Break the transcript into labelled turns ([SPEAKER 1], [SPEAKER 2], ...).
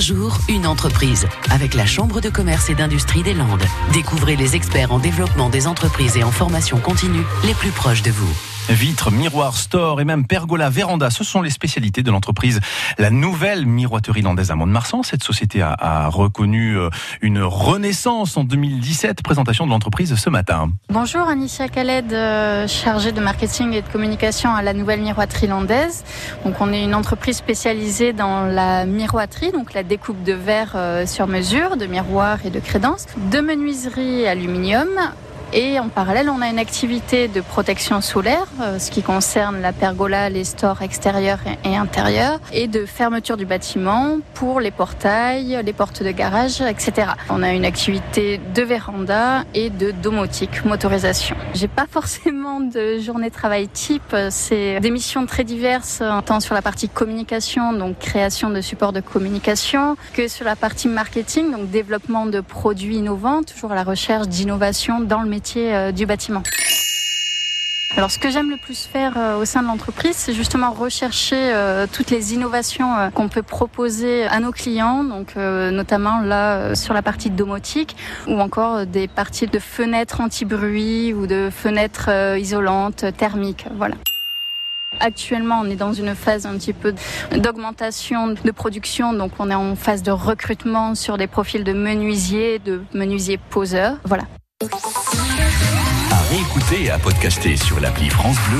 [SPEAKER 1] Un jour, une entreprise. Avec la Chambre de commerce et d'industrie des Landes. Découvrez les experts en développement des entreprises et en formation continue les plus proches de vous.
[SPEAKER 2] Vitres, miroirs, store et même pergola, véranda, ce sont les spécialités de l'entreprise. La nouvelle miroiterie landaise à Mont-de-Marsan, cette société a, a, reconnu euh, une renaissance en 2017. Présentation de l'entreprise ce matin.
[SPEAKER 3] Bonjour, Anicia Khaled, euh, chargée de marketing et de communication à la nouvelle miroiterie landaise. Donc, on est une entreprise spécialisée dans la miroiterie, donc la découpe de verre euh, sur mesure, de miroirs et de crédences, de menuiserie aluminium et en parallèle, on a une activité de protection solaire, euh, ce qui concerne la pergola, les stores extérieurs et intérieurs, et de fermeture du bâtiment pour les portails, les portes de garage, etc. On a une activité de véranda et de domotique, motorisation. J'ai pas forcément de journée de travail type, c'est des missions très diverses, tant sur la partie communication, donc création de supports de communication, que sur la partie marketing, donc développement de produits innovants, toujours à la recherche d'innovation dans le métier métier du bâtiment. Alors ce que j'aime le plus faire au sein de l'entreprise, c'est justement rechercher euh, toutes les innovations euh, qu'on peut proposer à nos clients, donc euh, notamment là sur la partie domotique ou encore des parties de fenêtres anti-bruit ou de fenêtres isolantes thermiques, voilà. Actuellement, on est dans une phase un petit peu d'augmentation de production, donc on est en phase de recrutement sur des profils de menuisiers, de menuisiers poseurs, voilà.
[SPEAKER 4] À podcaster sur l'appli France Bleu.